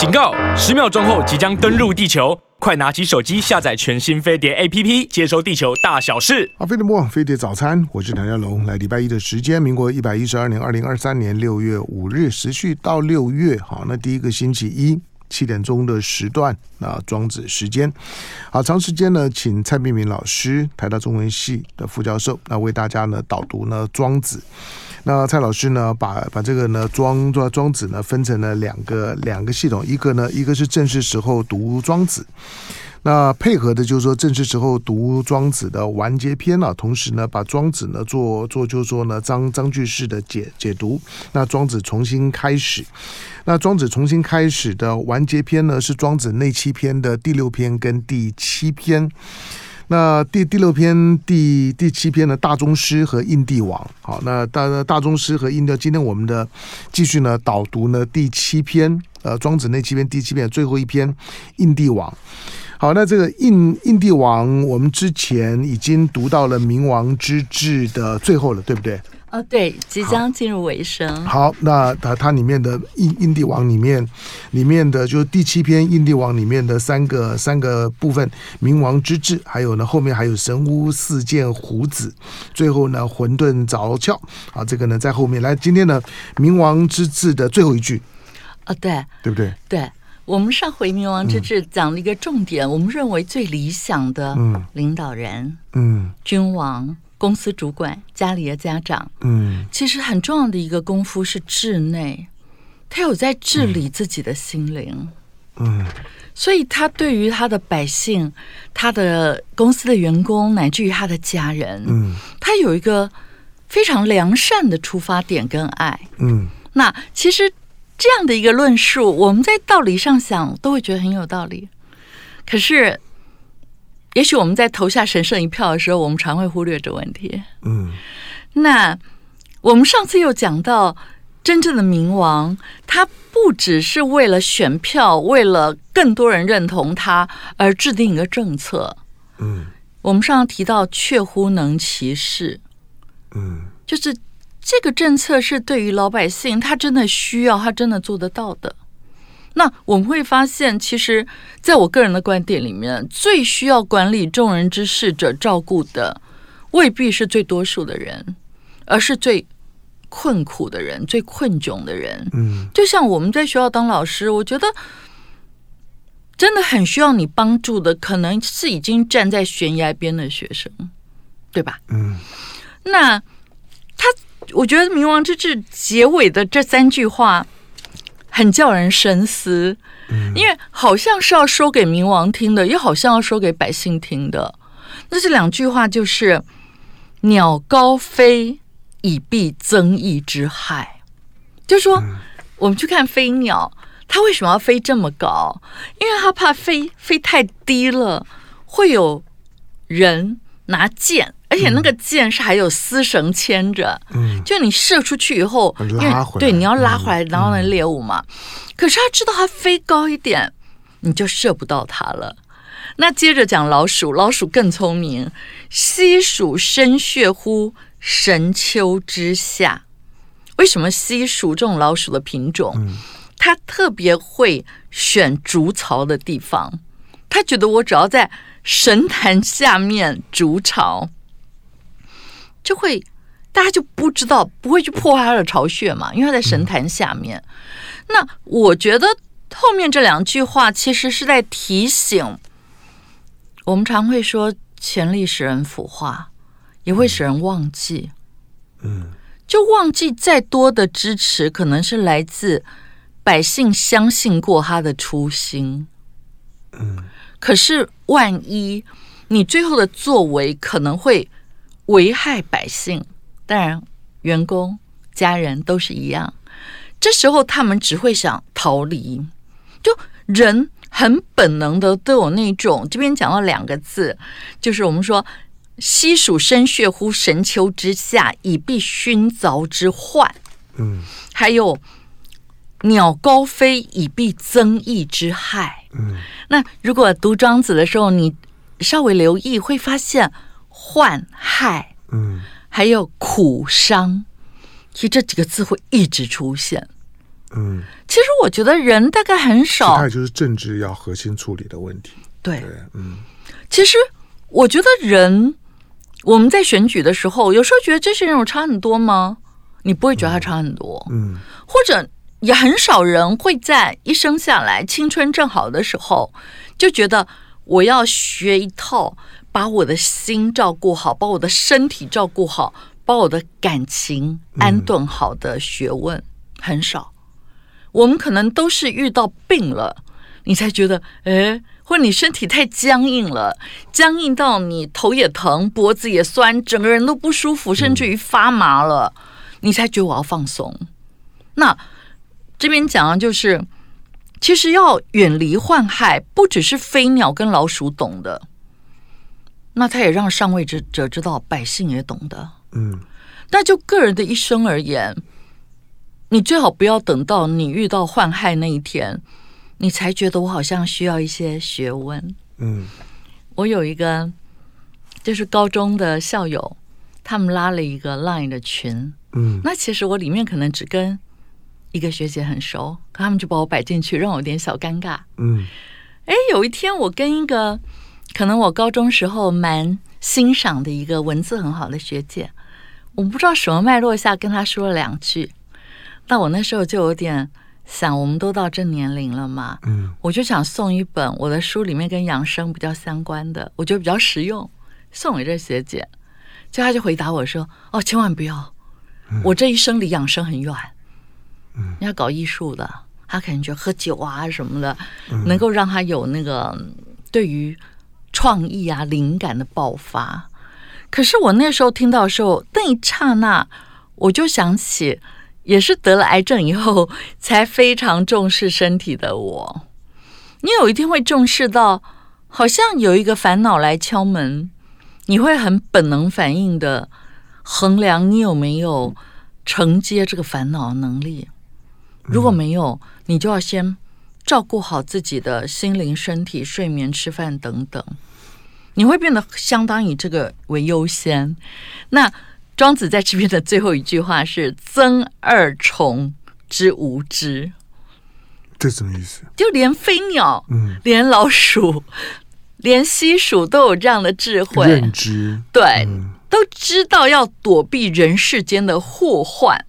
警告！十秒钟后即将登陆地球，快拿起手机下载全新飞碟 APP，接收地球大小事。好，飞碟播飞碟早餐，我是梁家龙。来，礼拜一的时间，民国一百一十二年二零二三年六月五日，持续到六月。好，那第一个星期一。七点钟的时段，那庄子时间，好，长时间呢，请蔡明明老师，台大中文系的副教授，那为大家呢导读呢庄子。那蔡老师呢，把把这个呢庄庄庄子呢分成了两个两个系统，一个呢一个是正是时候读庄子。那配合的就是说，正是时候读庄子的完结篇啊，同时呢，把庄子呢做做就是说呢章章句式的解解读。那庄子重新开始，那庄子重新开始的完结篇呢，是庄子内七篇的第六篇跟第七篇。那第第六篇第第七篇呢大宗师和印帝王，好，那大大宗师和印帝，今天我们的继续呢导读呢第七篇，呃，庄子那七篇第七篇最后一篇印帝王。好，那这个印印帝王，我们之前已经读到了冥王之志的最后了，对不对？哦，对，即将进入尾声。好，那它它里面的印印帝王里面，里面的就是第七篇印帝王里面的三个三个部分，冥王之治，还有呢后面还有神巫四剑胡子，最后呢混沌凿窍。啊，这个呢在后面来，今天呢冥王之治的最后一句。哦，对，对不对？对。我们上回冥王之治讲了一个重点，嗯、我们认为最理想的领导人，嗯，君王、公司主管、家里的家长，嗯，其实很重要的一个功夫是治内，他有在治理自己的心灵，嗯，所以他对于他的百姓、他的公司的员工，乃至于他的家人，嗯，他有一个非常良善的出发点跟爱，嗯，那其实。这样的一个论述，我们在道理上想都会觉得很有道理。可是，也许我们在投下神圣一票的时候，我们常会忽略这问题。嗯，那我们上次又讲到，真正的冥王，他不只是为了选票，为了更多人认同他而制定一个政策。嗯，我们上次提到“确乎能其事”，嗯，就是。这个政策是对于老百姓，他真的需要，他真的做得到的。那我们会发现，其实在我个人的观点里面，最需要管理众人之事者照顾的，未必是最多数的人，而是最困苦的人、最困窘的人。嗯，就像我们在学校当老师，我觉得真的很需要你帮助的，可能是已经站在悬崖边的学生，对吧？嗯，那他。我觉得《冥王之志》结尾的这三句话很叫人深思，因为好像是要说给冥王听的，又好像要说给百姓听的。那这两句话就是“鸟高飞，以避增益之害”。就说我们去看飞鸟，它为什么要飞这么高？因为它怕飞飞太低了，会有人拿箭。而且那个箭是还有丝绳牵着，嗯，就你射出去以后，对，你要拉回来，然后那猎物嘛。可是他知道它飞高一点，你就射不到它了。那接着讲老鼠，老鼠更聪明，西鼠深穴乎神丘之下。为什么西鼠这种老鼠的品种，它特别会选竹巢的地方？它觉得我只要在神坛下面筑巢。就会，大家就不知道，不会去破坏他的巢穴嘛，因为他在神坛下面。那我觉得后面这两句话其实是在提醒，我们常会说权力使人腐化，也会使人忘记。嗯，就忘记再多的支持，可能是来自百姓相信过他的初心。嗯，可是万一你最后的作为可能会。危害百姓，当然员工、家人都是一样。这时候他们只会想逃离，就人很本能的都有那种。这边讲到两个字，就是我们说“西蜀深穴乎神丘之下，以避熏凿之患”。嗯，还有“鸟高飞，以避增益之害”。嗯，那如果读庄子的时候，你稍微留意，会发现。患害，嗯，还有苦伤，其实这几个字会一直出现。嗯，其实我觉得人大概很少，它就是政治要核心处理的问题。对，对，嗯，其实我觉得人我们在选举的时候，有时候觉得这些人有差很多吗？你不会觉得他差很多，嗯，或者也很少人会在一生下来青春正好的时候就觉得我要学一套，把我的心照顾好，把我的身体照顾好，把我的感情安顿好的学问，嗯，很少。我们可能都是遇到病了，你才觉得，哎，或者你身体太僵硬了，僵硬到你头也疼，脖子也酸，整个人都不舒服，甚至于发麻了。嗯你才觉得我要放松。那这边讲的就是，其实要远离患害，不只是飞鸟跟老鼠懂的，那他也让上位者者知道，百姓也懂得。嗯，但就个人的一生而言，你最好不要等到你遇到患害那一天，你才觉得我好像需要一些学问。嗯，我有一个就是高中的校友，他们拉了一个 Line 的群。嗯，那其实我里面可能只跟一个学姐很熟，可他们就把我摆进去，让我有点小尴尬。嗯，哎，有一天我跟一个可能我高中时候蛮欣赏的一个文字很好的学姐，我不知道什么脉络下跟她说了两句，那我那时候就有点想，我们都到这年龄了嘛，嗯，我就想送一本我的书里面跟养生比较相关的，我觉得比较实用，送给这学姐，就她就回答我说：“哦，千万不要。”我这一生离养生很远，嗯，要搞艺术的，他可能觉得喝酒啊什么的，能够让他有那个对于创意啊灵感的爆发。可是我那时候听到的时候，那一刹那，我就想起，也是得了癌症以后才非常重视身体的我。你有一天会重视到，好像有一个烦恼来敲门，你会很本能反应的。衡量你有没有承接这个烦恼的能力，如果没有，你就要先照顾好自己的心灵、身体、睡眠、吃饭等等，你会变得相当以这个为优先。那庄子在这边的最后一句话是“增二虫之无知”，这什么意思？就连飞鸟，嗯，连老鼠，连西鼠都有这样的智慧认知，对。嗯都知道要躲避人世间的祸患，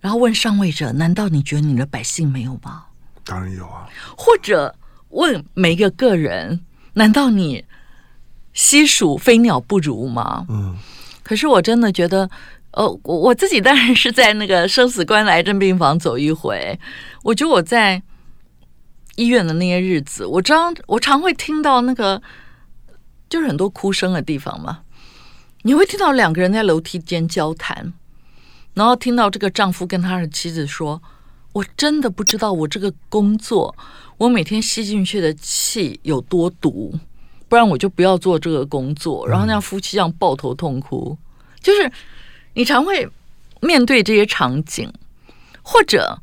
然后问上位者：难道你觉得你的百姓没有吗？当然有啊。或者问每一个个人：难道你西蜀飞鸟不如吗？嗯。可是我真的觉得，呃，我我自己当然是在那个生死关的癌症病房走一回。我觉得我在医院的那些日子，我常我常会听到那个就是很多哭声的地方嘛。你会听到两个人在楼梯间交谈，然后听到这个丈夫跟他的妻子说：“我真的不知道我这个工作，我每天吸进去的气有多毒，不然我就不要做这个工作。”然后那样夫妻这样抱头痛哭，就是你常会面对这些场景，或者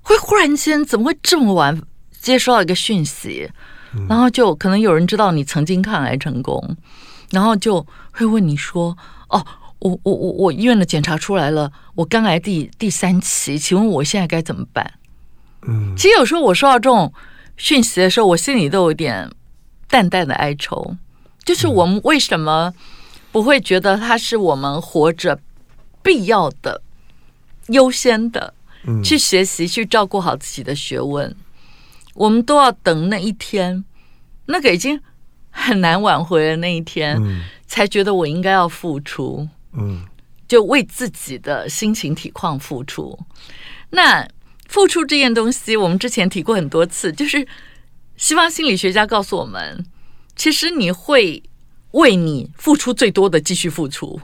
会忽然间怎么会这么晚接收到一个讯息，然后就可能有人知道你曾经抗癌成功。然后就会问你说：“哦，我我我我医院的检查出来了，我肝癌第第三期，请问我现在该怎么办？”嗯，其实有时候我收到这种讯息的时候，我心里都有点淡淡的哀愁。就是我们为什么不会觉得它是我们活着必要的、优先的去学习、去照顾好自己的学问？我们都要等那一天，那个已经。很难挽回的那一天，嗯，才觉得我应该要付出，嗯，就为自己的心情体况付出。那付出这件东西，我们之前提过很多次，就是西方心理学家告诉我们，其实你会为你付出最多的继续付出，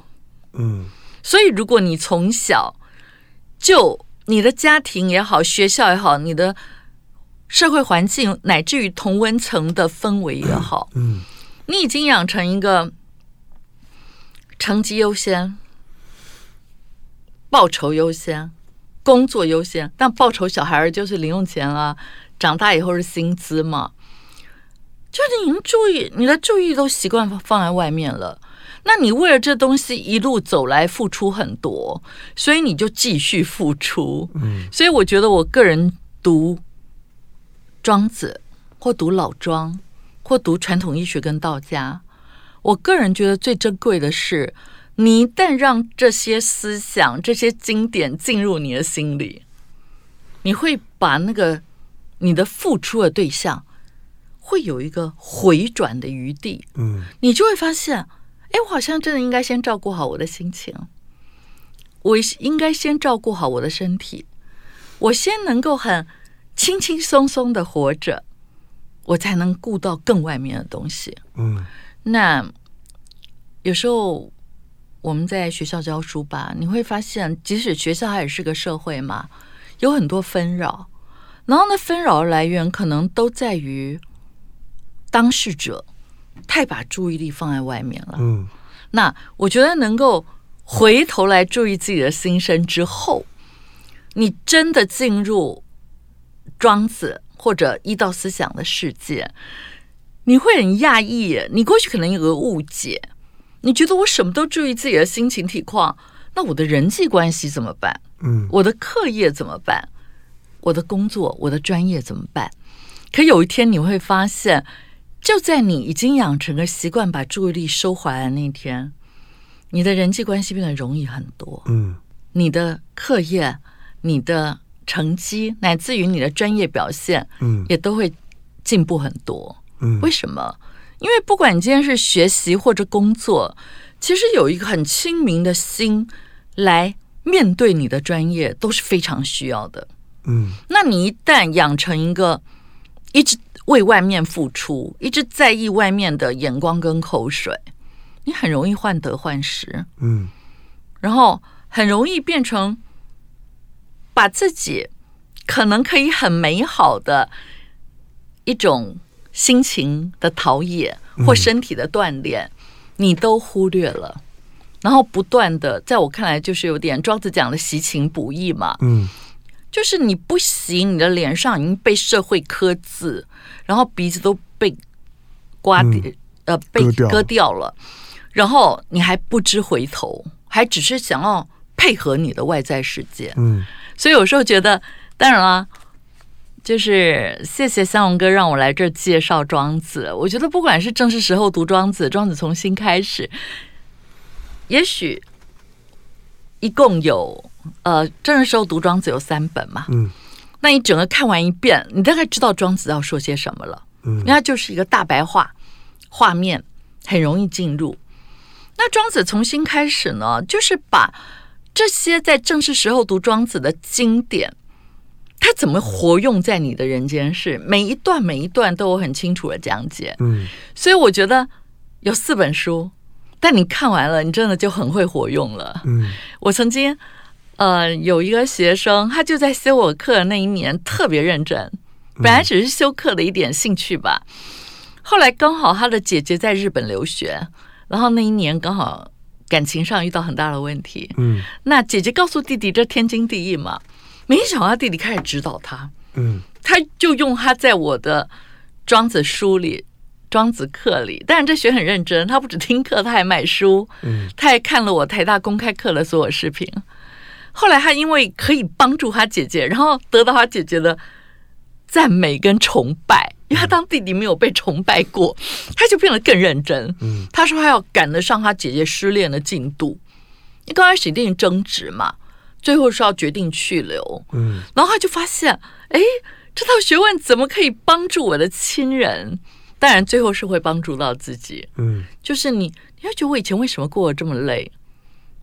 嗯，所以如果你从小就你的家庭也好，学校也好，你的。社会环境乃至于同温层的氛围也好，嗯，你已经养成一个成绩优先、报酬优先、工作优先，但报酬小孩儿就是零用钱啊，长大以后是薪资嘛，就是你注意，你的注意都习惯放在外面了，那你为了这东西一路走来付出很多，所以你就继续付出。嗯，所以我觉得我个人读庄子，或读老庄，或读传统医学跟道家，我个人觉得最珍贵的是，你一旦让这些思想、这些经典进入你的心里，你会把那个你的付出的对象会有一个回转的余地。嗯，你就会发现。哎，我好像真的应该先照顾好我的心情，我应该先照顾好我的身体，我先能够很轻轻松松的活着，我才能顾到更外面的东西。嗯，那有时候我们在学校教书吧，你会发现，即使学校它也是个社会嘛，有很多纷扰，然后那纷扰的来源可能都在于当事者。太把注意力放在外面了。嗯，那我觉得能够回头来注意自己的心声之后，你真的进入庄子或者医道思想的世界，你会很讶异。你过去可能有个误解，你觉得我什么都注意自己的心情体况，那我的人际关系怎么办？嗯，我的课业怎么办？我的工作、我的专业怎么办？可有一天你会发现。就在你已经养成了习惯，把注意力收回来的那天，你的人际关系变得容易很多。嗯，你的课业、你的成绩，乃至于你的专业表现，嗯，也都会进步很多。嗯，为什么？因为不管你今天是学习或者工作，其实有一个很清明的心来面对你的专业，都是非常需要的。嗯，那你一旦养成一个一直。为外面付出，一直在意外面的眼光跟口水，你很容易患得患失，嗯，然后很容易变成把自己可能可以很美好的一种心情的陶冶或身体的锻炼，你都忽略了，然后不断的，在我看来就是有点庄子讲的习情不易嘛，嗯。就是你不行，你的脸上已经被社会刻字，然后鼻子都被刮掉，嗯、呃，被割掉。了，然后你还不知回头，还只是想要配合你的外在世界。嗯，所以有时候觉得，当然了，就是谢谢三龙哥让我来这儿介绍庄子。我觉得不管是正是时候读庄子，庄子从新开始，也许一共有。呃，正是时候读庄子有三本嘛，嗯，那你整个看完一遍，你大概知道庄子要说些什么了，嗯，因为它就是一个大白话，画面很容易进入。那庄子从新开始呢，就是把这些在正是时候读庄子的经典，它怎么活用在你的人间世，每一段每一段都有很清楚的讲解，嗯，所以我觉得有四本书，但你看完了，你真的就很会活用了，嗯，我曾经。呃，有一个学生，他就在修我课的那一年特别认真，本来只是修课的一点兴趣吧。后来刚好他的姐姐在日本留学，然后那一年刚好感情上遇到很大的问题。嗯，那姐姐告诉弟弟这天经地义嘛，没想到弟弟开始指导他。嗯，他就用他在我的庄子书里、庄子课里，但是这学很认真，他不止听课，他还买书。嗯，他还看了我台大公开课的所有视频。后来他因为可以帮助他姐姐，然后得到他姐姐的赞美跟崇拜，因为他当弟弟没有被崇拜过，他就变得更认真。嗯，他说他要赶得上他姐姐失恋的进度。你刚开始一定争执嘛，最后是要决定去留。嗯，然后他就发现，哎，这套学问怎么可以帮助我的亲人？当然最后是会帮助到自己。嗯，就是你，你要觉得我以前为什么过得这么累？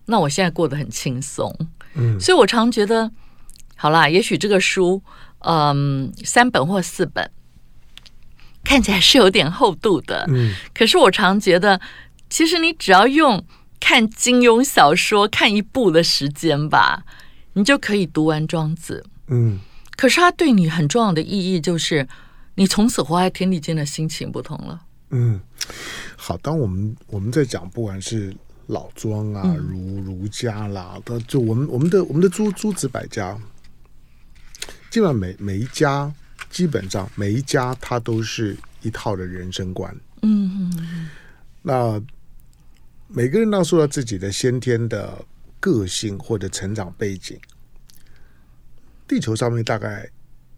那我现在过得很轻松。嗯，所以我常觉得，好啦，也许这个书，嗯，三本或四本，看起来是有点厚度的。嗯，可是我常觉得，其实你只要用看金庸小说看一部的时间吧，你就可以读完庄子。嗯，可是它对你很重要的意义，就是你从此活在天地间的心情不同了。嗯，好，当我们我们在讲，不管是。老庄啊，儒儒家啦，的就我们我们的我们的诸诸子百家，基本上每每一家基本上每一家它都是一套的人生观。嗯嗯。那每个人都受到自己的先天的个性或者成长背景。地球上面大概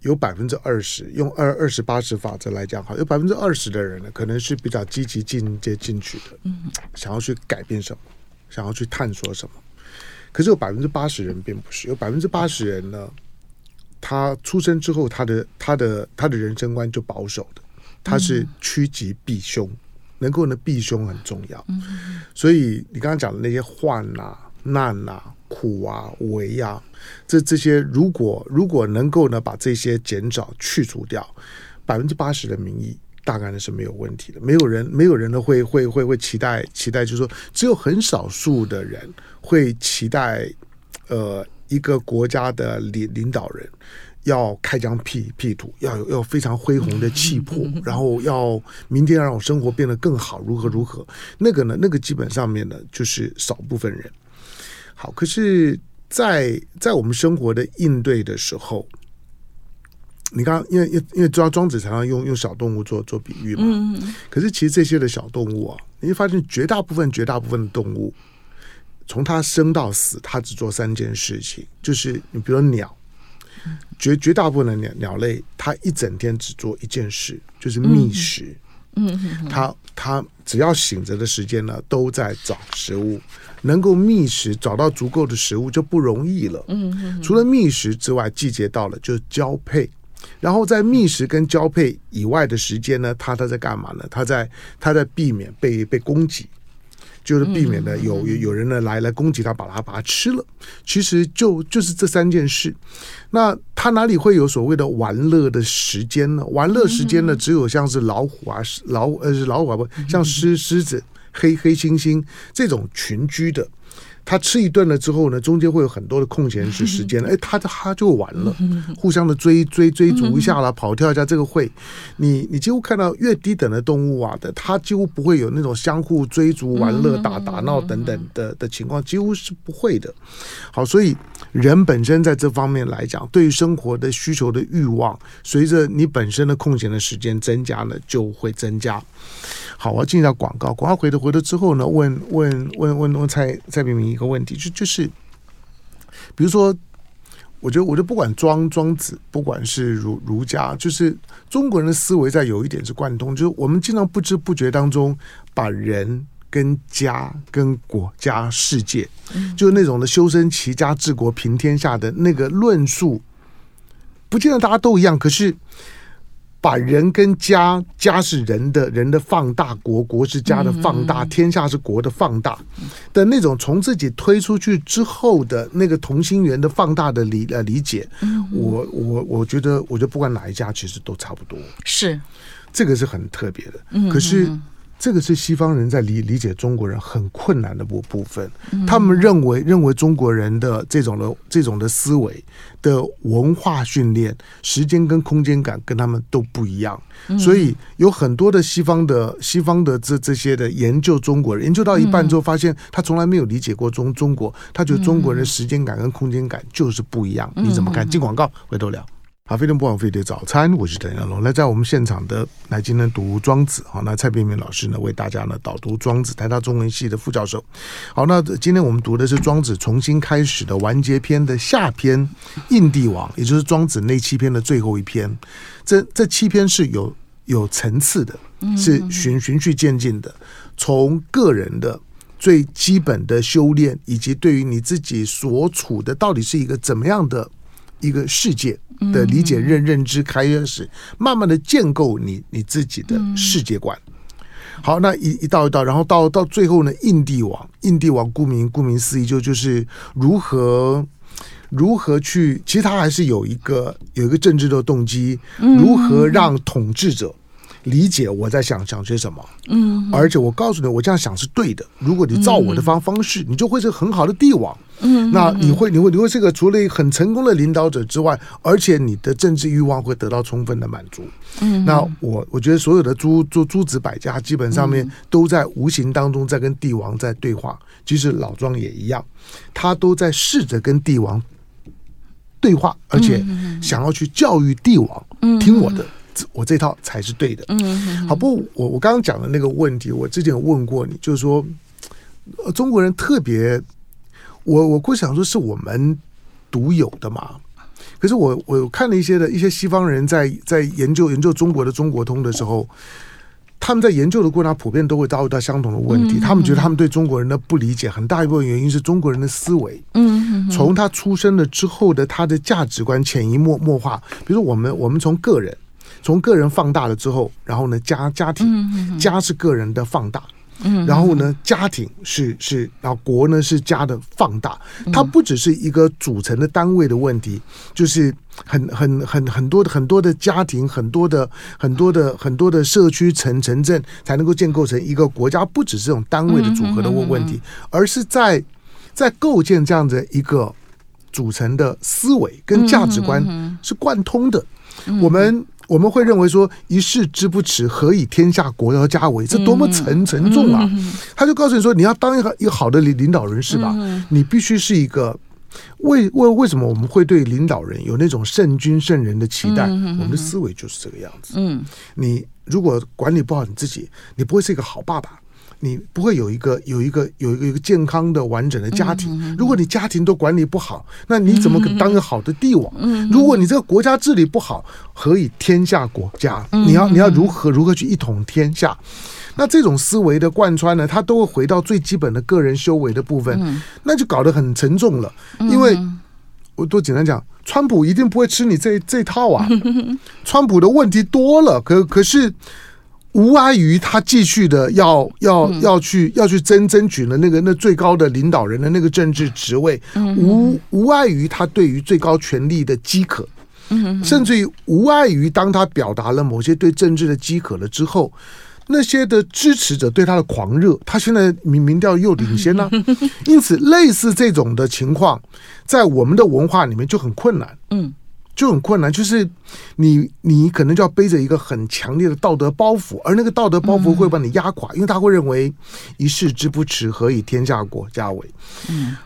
有百分之二十，用二二十八十法则来讲，哈，有百分之二十的人呢，可能是比较积极进阶进去的，嗯，想要去改变什么，想要去探索什么。可是有百分之八十人并不是，有百分之八十人呢，他出生之后，他的他的他的人生观就保守的，他是趋吉避凶，能够呢避凶很重要。所以你刚刚讲的那些患啊、难啊。苦啊，危啊，这这些如果如果能够呢把这些减少去除掉，百分之八十的民意大概呢是没有问题的。没有人没有人呢会会会会期待期待，就是说只有很少数的人会期待，呃，一个国家的领领导人要开疆辟辟土，要有要非常恢宏的气魄，然后要明天让我生活变得更好，如何如何？那个呢，那个基本上面呢就是少部分人。好，可是在，在在我们生活的应对的时候，你刚刚因为因为因为庄庄子常常用用小动物做做比喻嘛，嗯，可是其实这些的小动物啊，你会发现绝大部分绝大部分的动物，从它生到死，它只做三件事情，就是你比如说鸟，绝绝大部分的鸟鸟类，它一整天只做一件事，就是觅食。嗯，它它只要醒着的时间呢，都在找食物。能够觅食找到足够的食物就不容易了。嗯，除了觅食之外，季节到了就交配。然后在觅食跟交配以外的时间呢，它它在干嘛呢？它在它在避免被被攻击，就是避免呢有有人呢来来攻击它，把它把它吃了。其实就就是这三件事。那它哪里会有所谓的玩乐的时间呢？玩乐时间呢，只有像是老虎啊，老呃老虎啊不像狮狮子。黑黑猩猩这种群居的，他吃一顿了之后呢，中间会有很多的空闲时时间，哎，他他就完了，互相的追追追逐一下啦，跑跳一下，这个会，你你几乎看到越低等的动物啊的，它几乎不会有那种相互追逐、玩乐、打打闹等等的的情况，几乎是不会的。好，所以人本身在这方面来讲，对于生活的需求的欲望，随着你本身的空闲的时间增加呢，就会增加。好，我要进一下广告。广告回头回头之后呢，问问问问问蔡蔡明明一个问题，就就是，比如说，我觉得我觉得不管庄庄子，不管是儒儒家，就是中国人的思维，在有一点是贯通，就是我们经常不知不觉当中把人跟家跟国家世界，就是那种的修身齐家治国平天下的那个论述，不见得大家都一样，可是。把人跟家，家是人的，人的放大，国国是家的放大，天下是国的放大的那种，从自己推出去之后的那个同心圆的放大的理呃理解，我我我觉得，我觉得不管哪一家其实都差不多，是。这个是很特别的，可是。这个是西方人在理理解中国人很困难的部部分，他们认为认为中国人的这种的这种的思维的文化训练，时间跟空间感跟他们都不一样，所以有很多的西方的西方的这这些的研究中国人，研究到一半之后，发现他从来没有理解过中中国，他觉得中国人的时间感跟空间感就是不一样。你怎么看？进广告，回头聊。好，非常不枉费的早餐，我是陈阳龙。那，在我们现场的来，今天读庄子。好，那蔡璧名老师呢，为大家呢导读庄子，台大中文系的副教授。好，那今天我们读的是庄子重新开始的完结篇的下篇，印帝王，也就是庄子那七篇的最后一篇。这这七篇是有有层次的，是循循序渐进的，从个人的最基本的修炼，以及对于你自己所处的到底是一个怎么样的。一个世界的理解、认认知开始，慢慢的建构你你自己的世界观。好，那一一道一道，然后到到最后呢，印帝王，印帝王顾名顾名思义，就就是如何如何去，其实他还是有一个有一个政治的动机，如何让统治者理解我在想想些什么。嗯，而且我告诉你，我这样想是对的。如果你照我的方方式，你就会是很好的帝王。嗯，那你会你会你会是个除了很成功的领导者之外，而且你的政治欲望会得到充分的满足。嗯，那我我觉得所有的诸诸诸子百家基本上面都在无形当中在跟帝王在对话。其实老庄也一样，他都在试着跟帝王对话，而且想要去教育帝王，嗯听我的，我这套才是对的。嗯，好，不过我我刚刚讲的那个问题，我之前有问过你，就是说。中国人特别，我我估想说是我们独有的嘛。可是我我看了一些的一些西方人在在研究研究中国的中国通的时候，他们在研究的过程普遍都会遭遇到相同的问题。他们觉得他们对中国人的不理解，很大一部分原因是中国人的思维。嗯，从他出生了之后的他的价值观潜移默默化。比如说我们我们从个人从个人放大了之后，然后呢家家庭家是个人的放大。嗯，然后呢，家庭是是，然后国呢是家的放大，它不只是一个组成的单位的问题，就是很很很很多的很多的家庭，很多的很多的很多的社区城城镇才能够建构成一个国家，不只是这种单位的组合的问问题，而是在在构建这样的一个组成的思维跟价值观是贯通的，我们。我们会认为说一事之不耻，何以天下国要家为？这多么沉沉重啊！他就告诉你说，你要当一个一个好的领领导人是吧？你必须是一个为为为什么我们会对领导人有那种圣君圣人的期待？我们的思维就是这个样子。嗯，你如果管理不好你自己，你不会是一个好爸爸。你不会有一个有一个有一个一个健康的完整的家庭。如果你家庭都管理不好，那你怎么可当个好的帝王？如果你这个国家治理不好，何以天下国家？你要你要如何如何去一统天下？那这种思维的贯穿呢，它都会回到最基本的个人修为的部分，那就搞得很沉重了。因为我多简单讲，川普一定不会吃你这这套啊。川普的问题多了，可可是。无碍于他继续的要要要去要去争争取的那个那最高的领导人的那个政治职位，无无碍于他对于最高权力的饥渴，甚至于无碍于当他表达了某些对政治的饥渴了之后，那些的支持者对他的狂热，他现在民民调又领先了，因此类似这种的情况，在我们的文化里面就很困难。嗯。就很困难，就是你你可能就要背着一个很强烈的道德包袱，而那个道德包袱会把你压垮，嗯、因为他会认为一世之不耻，何以天下国家为？嗯，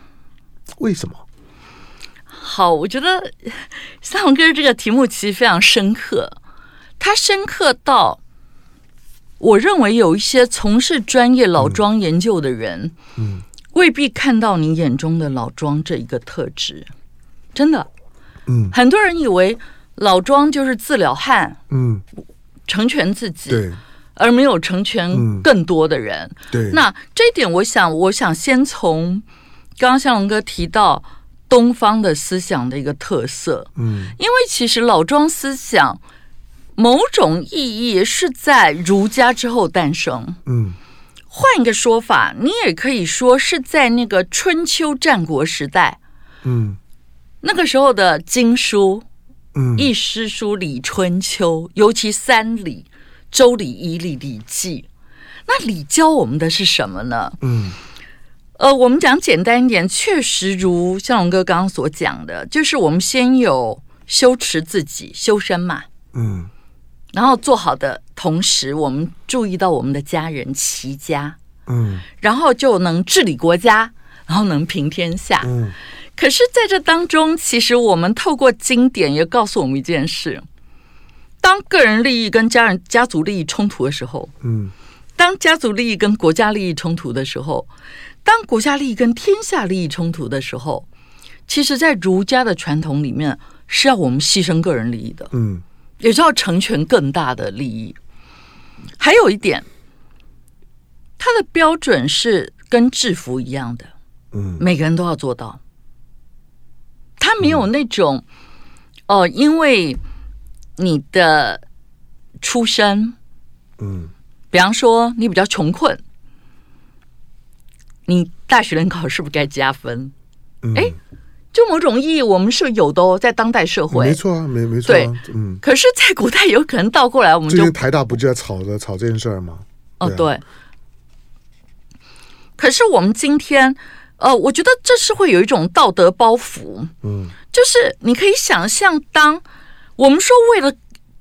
为什么？好，我觉得三龙哥这个题目其实非常深刻，他深刻到我认为有一些从事专业老庄研究的人，嗯，未必看到你眼中的老庄这一个特质，真的。嗯，很多人以为老庄就是自了汉，嗯，成全自己，对，而没有成全更多的人。对，那这一点，我想，我想先从刚刚向龙哥提到东方的思想的一个特色，嗯，因为其实老庄思想某种意义是在儒家之后诞生，嗯，换一个说法，你也可以说是在那个春秋战国时代，嗯。那个时候的经书，嗯，《易》《诗》《书》《礼》《春秋》，尤其三礼，《周礼》《仪礼》《礼记》，那礼教我们的是什么呢？嗯，呃，我们讲简单一点，确实如向龙哥刚刚所讲的，就是我们先有修持自己、修身嘛，嗯，然后做好的同时，我们注意到我们的家人齐家，嗯，然后就能治理国家，然后能平天下，嗯。可是，在这当中，其实我们透过经典也告诉我们一件事：当个人利益跟家人、家族利益冲突的时候，嗯，当家族利益跟国家利益冲突的时候，当国家利益跟天下利益冲突的时候，其实，在儒家的传统里面，是要我们牺牲个人利益的，嗯，也是要成全更大的利益。还有一点，它的标准是跟制服一样的，嗯，每个人都要做到。他没有那种，哦、呃，因为你的出身，嗯，比方说你比较穷困，你大学联考是不是该加分？哎、嗯，就某种意义，我们是有的哦，在当代社会，没错啊，没没错、啊，对，嗯。可是，在古代有可能倒过来，我们就台大不就在吵着吵这件事儿吗？哦，对。可是我们今天。呃，我觉得这是会有一种道德包袱，嗯，就是你可以想象，当我们说为了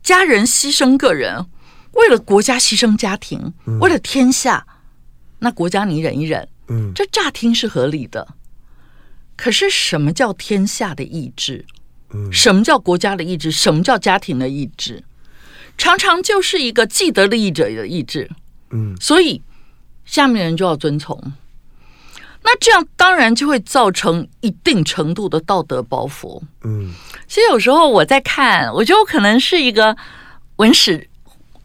家人牺牲个人，为了国家牺牲家庭，嗯，为了天下，那国家你忍一忍，嗯，这乍听是合理的。可是什么叫天下的意志？嗯，什么叫国家的意志？什么叫家庭的意志？常常就是一个既得利益者的意志，嗯，所以下面人就要遵从。那这样当然就会造成一定程度的道德包袱。嗯，其实有时候我在看，我觉得我可能是一个文史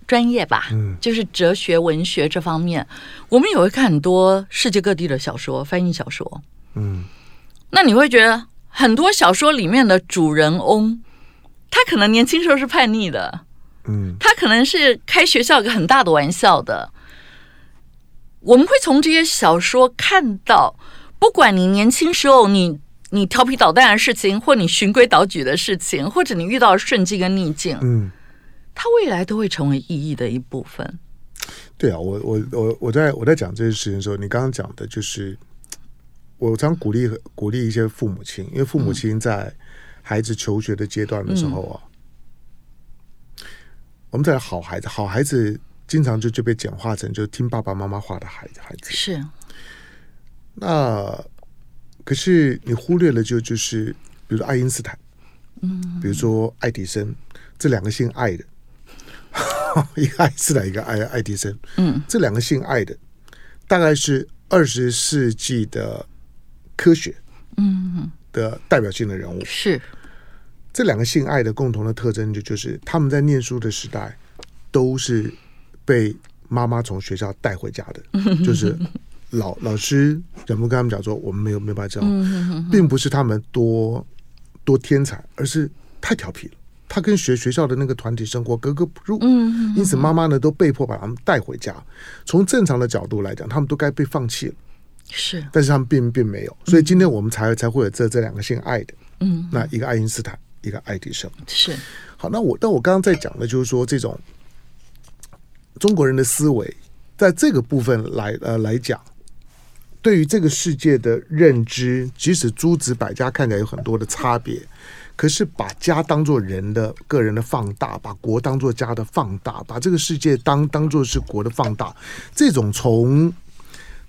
专业吧，嗯，就是哲学、文学这方面，我们也会看很多世界各地的小说，翻译小说。嗯，那你会觉得很多小说里面的主人翁，他可能年轻时候是叛逆的，嗯，他可能是开学校一个很大的玩笑的。我们会从这些小说看到，不管你年轻时候你你调皮捣蛋的事情，或你循规蹈矩的事情，或者你遇到顺境跟逆境，嗯，它未来都会成为意义的一部分。对啊，我我我我在我在讲这些事情的时候，你刚刚讲的就是，我常鼓励鼓励一些父母亲，因为父母亲在孩子求学的阶段的时候啊，嗯、我们在好孩子，好孩子。经常就就被简化成就听爸爸妈妈话的孩子，孩子是。那可是你忽略了就就是，比如说爱因斯坦，嗯，比如说爱迪生，这两个姓爱的，一个爱因斯坦，一个爱爱迪生，嗯，这两个姓爱的，大概是二十世纪的科学，嗯，的代表性的人物。是。这两个姓爱的共同的特征就就是他们在念书的时代都是。被妈妈从学校带回家的，就是老老师怎么跟他们讲说，我们没有没办法教，并不是他们多多天才，而是太调皮了。他跟学学校的那个团体生活格格不入，因此妈妈呢都被迫把他们带回家。从正常的角度来讲，他们都该被放弃了，是，但是他们并并没有，所以今天我们才才会有这这两个姓爱的，嗯，那一个爱因斯坦，一个爱迪生，是。好，那我但我刚刚在讲的就是说这种。中国人的思维，在这个部分来呃来讲，对于这个世界的认知，即使诸子百家看起来有很多的差别，可是把家当做人的个人的放大，把国当做家的放大，把这个世界当当做是国的放大，这种从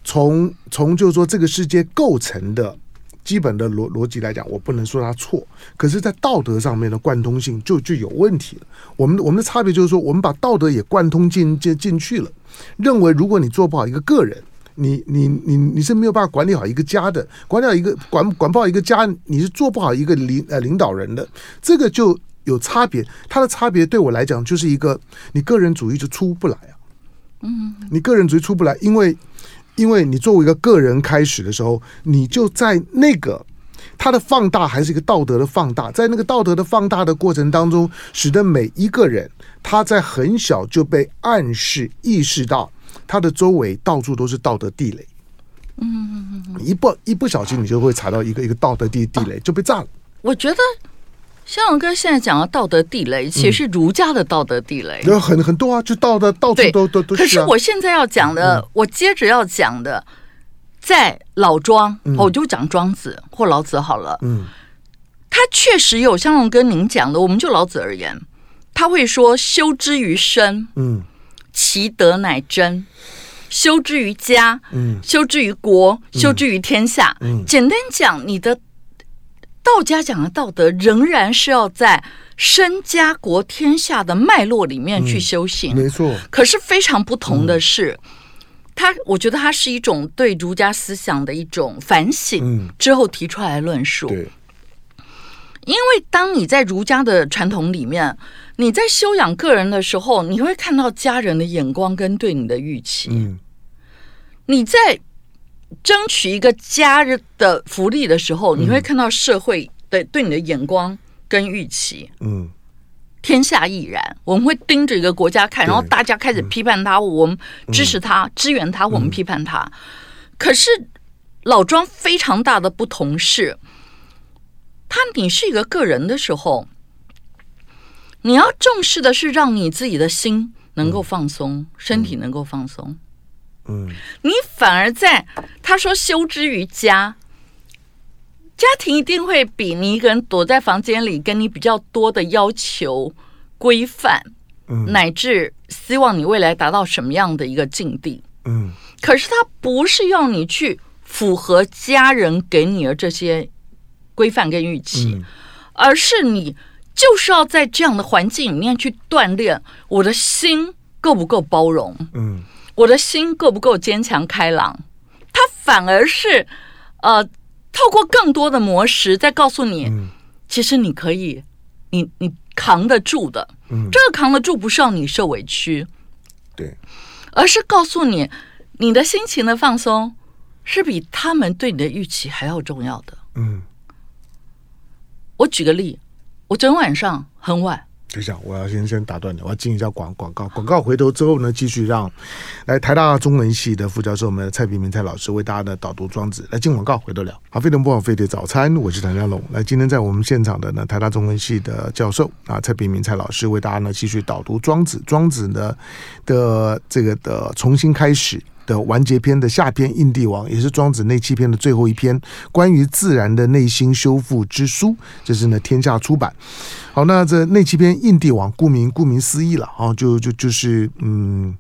从从就是说这个世界构成的。基本的逻逻辑来讲，我不能说他错，可是，在道德上面的贯通性就就有问题了。我们我们的差别就是说，我们把道德也贯通进进进去了，认为如果你做不好一个个人，你你你你是没有办法管理好一个家的，管理好一个管管不好一个家，你是做不好一个领呃领导人的，这个就有差别。它的差别对我来讲，就是一个你个人主义就出不来啊，嗯，你个人主义出不来，因为。因为你作为一个个人开始的时候，你就在那个它的放大还是一个道德的放大，在那个道德的放大的过程当中，使得每一个人他在很小就被暗示意识到他的周围到处都是道德地雷。嗯，一不一不小心你就会踩到一个一个道德地地雷就被炸了。我觉得。孝荣哥现在讲的道德地雷，其实是儒家的道德地雷，有、嗯、很很多啊，就道德到处都都都。可是我现在要讲的，嗯、我接着要讲的，在老庄，嗯、我就讲庄子或老子好了。嗯，他确实有香龙哥您讲的，我们就老子而言，他会说：“修之于身，嗯，其德乃真；修之于家，嗯，修之于国，修之于天下。嗯”简单讲，你的。道家讲的道德仍然是要在身家国天下的脉络里面去修行，嗯、没错。可是非常不同的是，他、嗯、我觉得它是一种对儒家思想的一种反省之后提出来的论述。因为当你在儒家的传统里面，你在修养个人的时候，你会看到家人的眼光跟对你的预期。嗯，你在。争取一个家人的福利的时候，你会看到社会的对你的眼光跟预期。嗯，天下亦然。我们会盯着一个国家看，然后大家开始批判他，我们支持他、支援他，我们批判他。可是老庄非常大的不同是，他你是一个个人的时候，你要重视的是让你自己的心能够放松，身体能够放松。嗯，你反而在他说修之于家，家庭一定会比你一个人躲在房间里，跟你比较多的要求规范，嗯，乃至希望你未来达到什么样的一个境地，嗯，可是他不是要你去符合家人给你的这些规范跟预期，嗯，而是你就是要在这样的环境里面去锻炼我的心够不够包容，嗯。我的心够不够坚强开朗？他反而是呃，透过更多的模式，在告诉你，嗯、其实你可以，你你扛得住的。嗯，这个扛得住不是让你受委屈，对，而是告诉你，你的心情的放松是比他们对你的预期还要重要的。嗯，我举个例，我昨天晚上很晚。等一下，我要先先打断你，我要进一下广广告。广告回头之后呢，继续让来台大中文系的副教授我们的蔡平明蔡老师为大家呢导读庄子。来进广告，回头聊。好，飞碟播报飞碟早餐，我是谭家龙。来，今天在我们现场的呢，台大中文系的教授啊，蔡平明蔡老师为大家呢继续导读庄子。庄子呢的这个的重新开始。的完结篇的下篇《印帝王》也是庄子内七篇的最后一篇，关于自然的内心修复之书，这是呢天下出版。好，那这内七篇《印帝王》，顾名顾名思义了啊，就就就是嗯，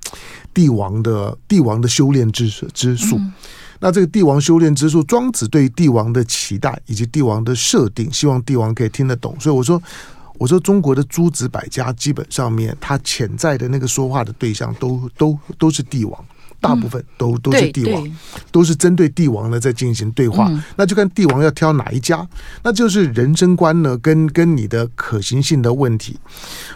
帝王的帝王的修炼之之术。嗯、那这个帝王修炼之术，庄子对帝王的期待以及帝王的设定，希望帝王可以听得懂。所以我说，我说中国的诸子百家，基本上面他潜在的那个说话的对象都，都都都是帝王。大部分都都是帝王，都是针对帝王呢在进行对话。嗯、那就看帝王要挑哪一家，那就是人生观呢跟跟你的可行性的问题。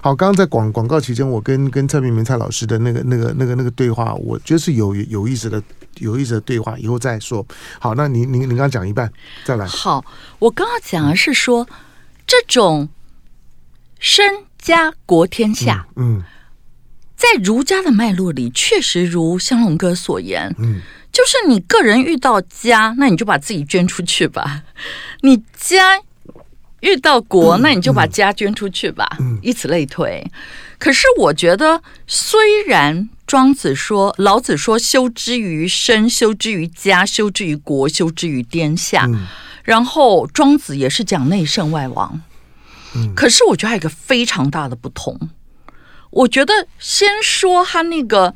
好，刚刚在广广告期间，我跟跟蔡明明蔡老师的那个那个那个那个对话，我觉得是有有意思的有意思的对话，以后再说。好，那您您您刚刚讲一半，再来。好，我刚刚讲的是说、嗯、这种身家国天下，嗯。嗯在儒家的脉络里，确实如香龙哥所言，嗯，就是你个人遇到家，那你就把自己捐出去吧；你家遇到国，那你就把家捐出去吧，嗯，以此类推。可是我觉得，虽然庄子说、老子说“修之于身，修之于家，修之于国，修之于天下”，然后庄子也是讲内圣外王，可是我觉得还有一个非常大的不同。我觉得先说他那个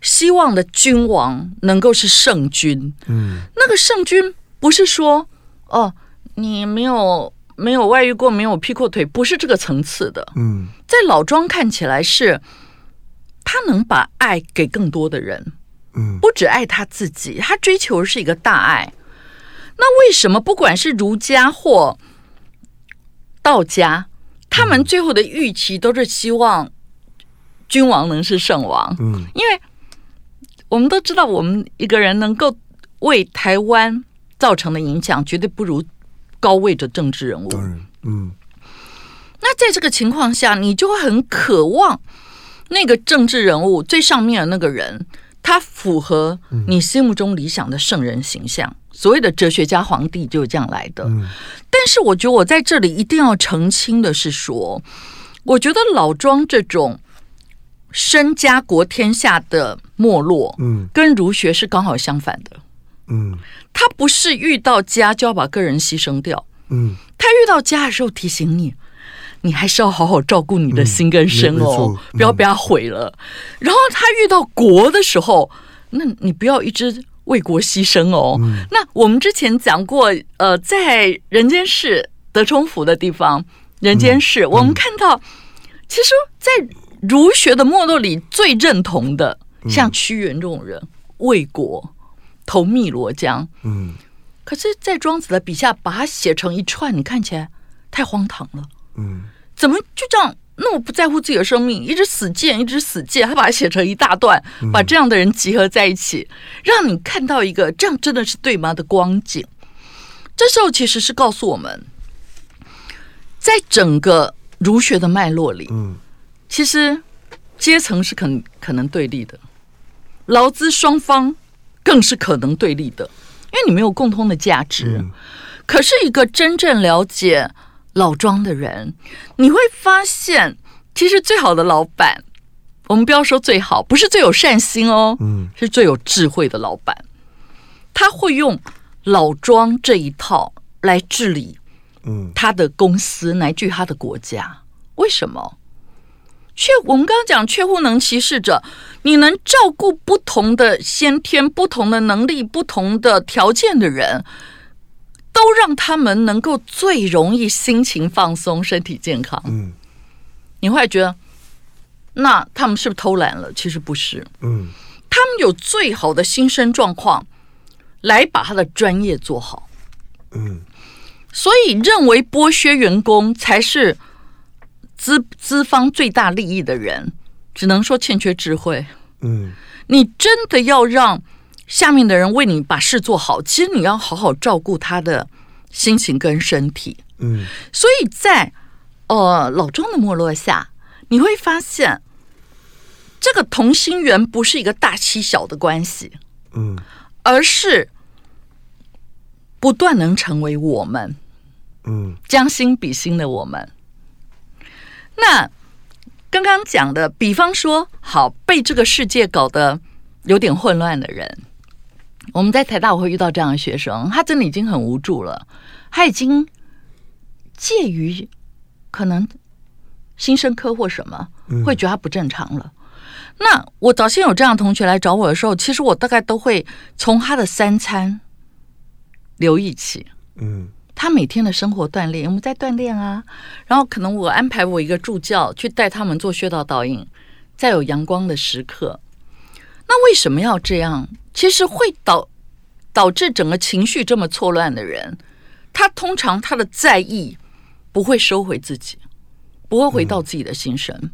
希望的君王能够是圣君，嗯，那个圣君不是说哦，你没有没有外遇过，没有劈过腿，不是这个层次的，嗯，在老庄看起来是，他能把爱给更多的人，嗯，不只爱他自己，他追求的是一个大爱。那为什么不管是儒家或道家，他们最后的预期都是希望？君王能是圣王，嗯，因为我们都知道，我们一个人能够为台湾造成的影响，绝对不如高位的政治人物。嗯，那在这个情况下，你就会很渴望那个政治人物最上面的那个人，他符合你心目中理想的圣人形象。所谓的哲学家皇帝就是这样来的。但是，我觉得我在这里一定要澄清的是说，我觉得老庄这种。身家国天下的没落，嗯，跟儒学是刚好相反的，嗯，他不是遇到家就要把个人牺牲掉，嗯，他遇到家的时候提醒你，你还是要好好照顾你的心跟身哦，嗯、不要被他毁了。然后他遇到国的时候，那你不要一直为国牺牲哦。嗯、那我们之前讲过，呃，在人间世德充府的地方，人间世，嗯、我们看到，其实，在儒学的没落里最认同的，像屈原这种人，为国投汨罗江。嗯，可是，在庄子的笔下，把它写成一串，你看起来太荒唐了。嗯，怎么就这样那么不在乎自己的生命，一直死谏，一直死谏，他把它写成一大段，把这样的人集合在一起，让你看到一个这样真的是对吗的光景。这时候其实是告诉我们，在整个儒学的脉络里，嗯。其实，阶层是可可能对立的，劳资双方更是可能对立的，因为你没有共通的价值。嗯、可是，一个真正了解老庄的人，你会发现，其实最好的老板，我们不要说最好，不是最有善心哦，嗯，是最有智慧的老板。他会用老庄这一套来治理，嗯，他的公司乃至于他的国家，为什么？却我们刚刚讲，却乎能歧视者，你能照顾不同的先天、不同的能力、不同的条件的人，都让他们能够最容易心情放松、身体健康。嗯，你会觉得，那他们是不是偷懒了？其实不是。嗯，他们有最好的心身状况，来把他的专业做好。嗯，所以认为剥削员工才是资资方最大利益的人，只能说欠缺智慧。嗯，你真的要让下面的人为你把事做好，其实你要好好照顾他的心情跟身体。嗯，所以在呃老庄的没落下，你会发现这个同心圆不是一个大欺小的关系，嗯，而是不断能成为我们，嗯，将心比心的我们。那刚刚讲的，比方说，好被这个世界搞得有点混乱的人，我们在台大我会遇到这样的学生，他真的已经很无助了，他已经。介于可能新生科或什么，会觉得他不正常了。嗯、那我早先有这样的同学来找我的时候，其实我大概都会从他的三餐留意起。嗯，他每天的生活锻炼，我们在锻炼啊。然后可能我安排我一个助教去带他们做穴道导引，在有阳光的时刻。那为什么要这样？其实会导导致整个情绪这么错乱的人，他通常他的在意。不会收回自己，不会回到自己的心声。嗯、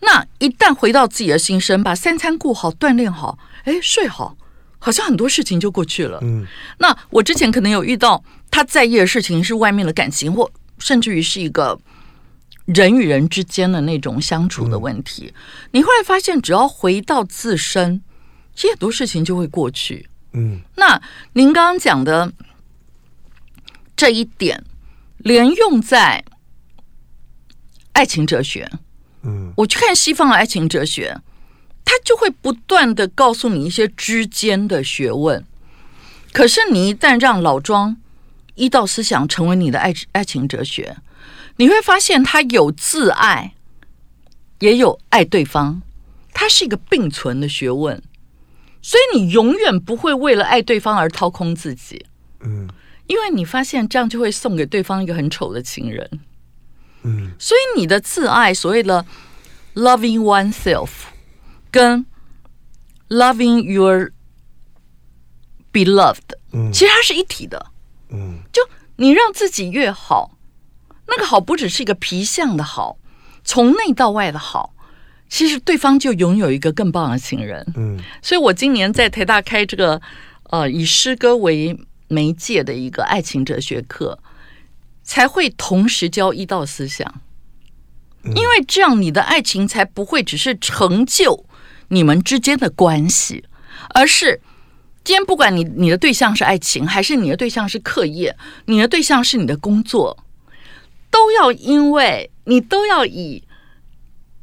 那一旦回到自己的心声，把三餐顾好，锻炼好，哎，睡好，好像很多事情就过去了。嗯，那我之前可能有遇到他在意的事情是外面的感情，或甚至于是一个人与人之间的那种相处的问题。嗯、你后来发现，只要回到自身，其实很多事情就会过去。嗯，那您刚刚讲的这一点。连用在爱情哲学，嗯，我去看西方的爱情哲学，他就会不断的告诉你一些之间的学问。可是你一旦让老庄医道思想成为你的爱爱情哲学，你会发现他有自爱，也有爱对方，它是一个并存的学问。所以你永远不会为了爱对方而掏空自己，嗯。因为你发现这样就会送给对方一个很丑的情人，嗯，所以你的自爱，所谓的 loving oneself，跟 loving your beloved，嗯，其实它是一体的，嗯，就你让自己越好，那个好不只是一个皮相的好，从内到外的好，其实对方就拥有一个更棒的情人，嗯，所以我今年在台大开这个呃以诗歌为媒介的一个爱情哲学课，才会同时教一道思想，因为这样你的爱情才不会只是成就你们之间的关系，而是今天不管你你的对象是爱情，还是你的对象是课业，你的对象是你的工作，都要因为你都要以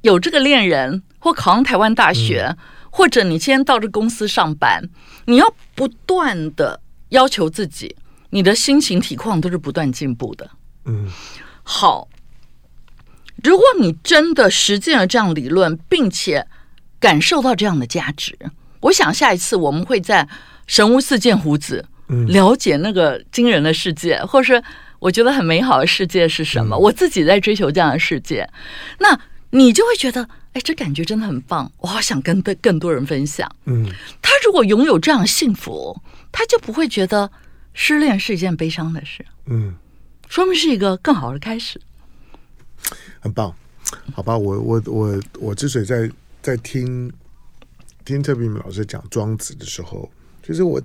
有这个恋人或考上台湾大学，或者你今天到这公司上班，你要不断的。要求自己，你的心情体况都是不断进步的。嗯，好。如果你真的实践了这样理论，并且感受到这样的价值，我想下一次我们会在神无四见胡子，了解那个惊人的世界，或是我觉得很美好的世界是什么。我自己在追求这样的世界，那你就会觉得，哎，这感觉真的很棒，我好想跟更更多人分享。嗯，他如果拥有这样的幸福。他就不会觉得失恋是一件悲伤的事，嗯，说明是一个更好的开始，很棒，好吧？我我我我之所以在在听听特别老师讲庄子的时候，其实我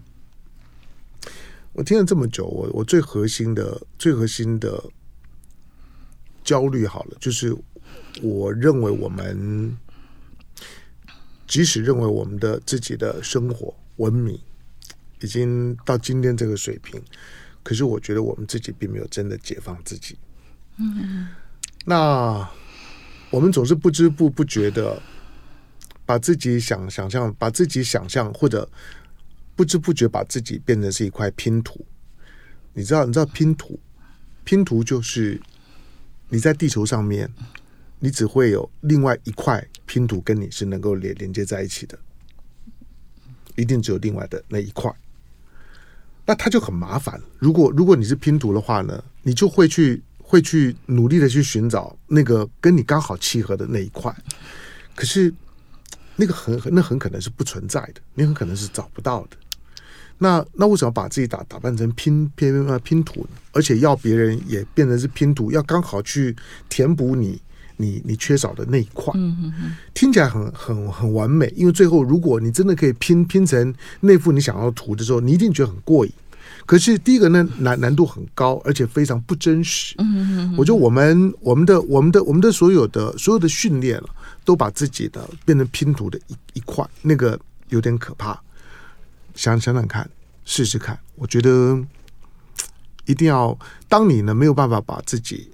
我听了这么久，我我最核心的最核心的焦虑好了，就是我认为我们即使认为我们的自己的生活文明。已经到今天这个水平，可是我觉得我们自己并没有真的解放自己。嗯，那我们总是不知不不觉的把自己想想象，把自己想象，或者不知不觉把自己变成是一块拼图。你知道，你知道拼图，拼图就是你在地球上面，你只会有另外一块拼图跟你是能够连连接在一起的，一定只有另外的那一块。那他就很麻烦。如果如果你是拼图的话呢，你就会去会去努力的去寻找那个跟你刚好契合的那一块。可是那个很那很可能是不存在的，你很可能是找不到的。那那为什么把自己打打扮成拼拼拼拼图呢？而且要别人也变成是拼图，要刚好去填补你你你缺少的那一块。嗯嗯嗯，听起来很很很完美，因为最后如果你真的可以拼拼成那幅你想要的图的时候，你一定觉得很过瘾。可是第一个呢，难难度很高，而且非常不真实。嗯嗯嗯，我觉得我们我们的我们的我们的所有的所有的训练了，都把自己的变成拼图的一一块，那个有点可怕。想想想看，试试看。我觉得一定要，当你呢没有办法把自己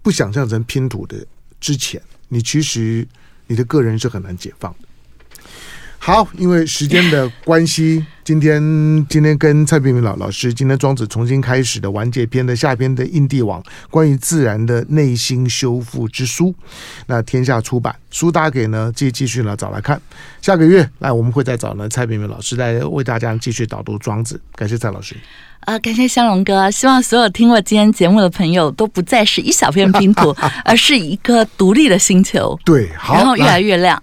不想象成拼图的之前，你其实你的个人是很难解放的。好，因为时间的关系，今天今天跟蔡璧名老老师，今天庄子重新开始的完结篇的下篇的印地网关于自然的内心修复之书，那天下出版书，大家可以呢继继续呢找来看。下个月来我们会再找呢蔡璧名老师来为大家继续导读庄子。感谢蔡老师。啊、呃，感谢湘龙哥，希望所有听过今天节目的朋友都不再是一小片拼图，而是一个独立的星球。对，好，然后越来越亮。